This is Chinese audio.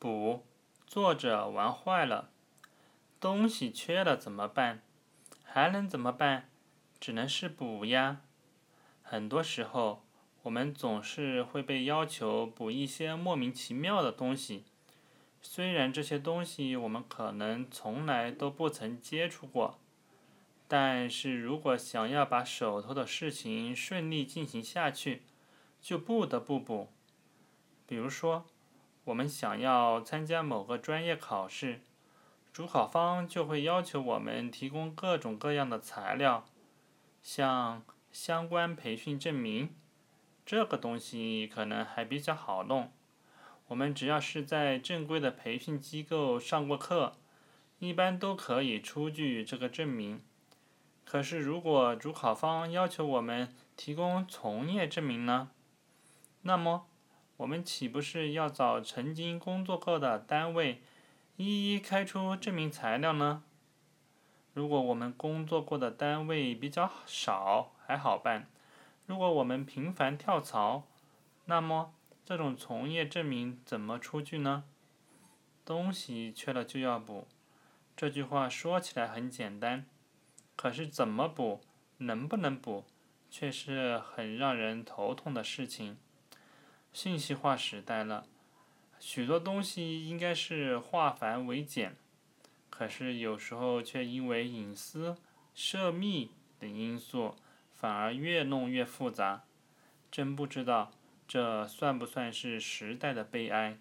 补，作者玩坏了。东西缺了怎么办？还能怎么办？只能是补呀。很多时候，我们总是会被要求补一些莫名其妙的东西，虽然这些东西我们可能从来都不曾接触过，但是如果想要把手头的事情顺利进行下去，就不得不补。比如说，我们想要参加某个专业考试。主考方就会要求我们提供各种各样的材料，像相关培训证明，这个东西可能还比较好弄。我们只要是在正规的培训机构上过课，一般都可以出具这个证明。可是，如果主考方要求我们提供从业证明呢？那么，我们岂不是要找曾经工作过的单位？一一开出证明材料呢？如果我们工作过的单位比较少，还好办；如果我们频繁跳槽，那么这种从业证明怎么出具呢？东西缺了就要补，这句话说起来很简单，可是怎么补，能不能补，却是很让人头痛的事情。信息化时代了。许多东西应该是化繁为简，可是有时候却因为隐私、涉密等因素，反而越弄越复杂。真不知道这算不算是时代的悲哀。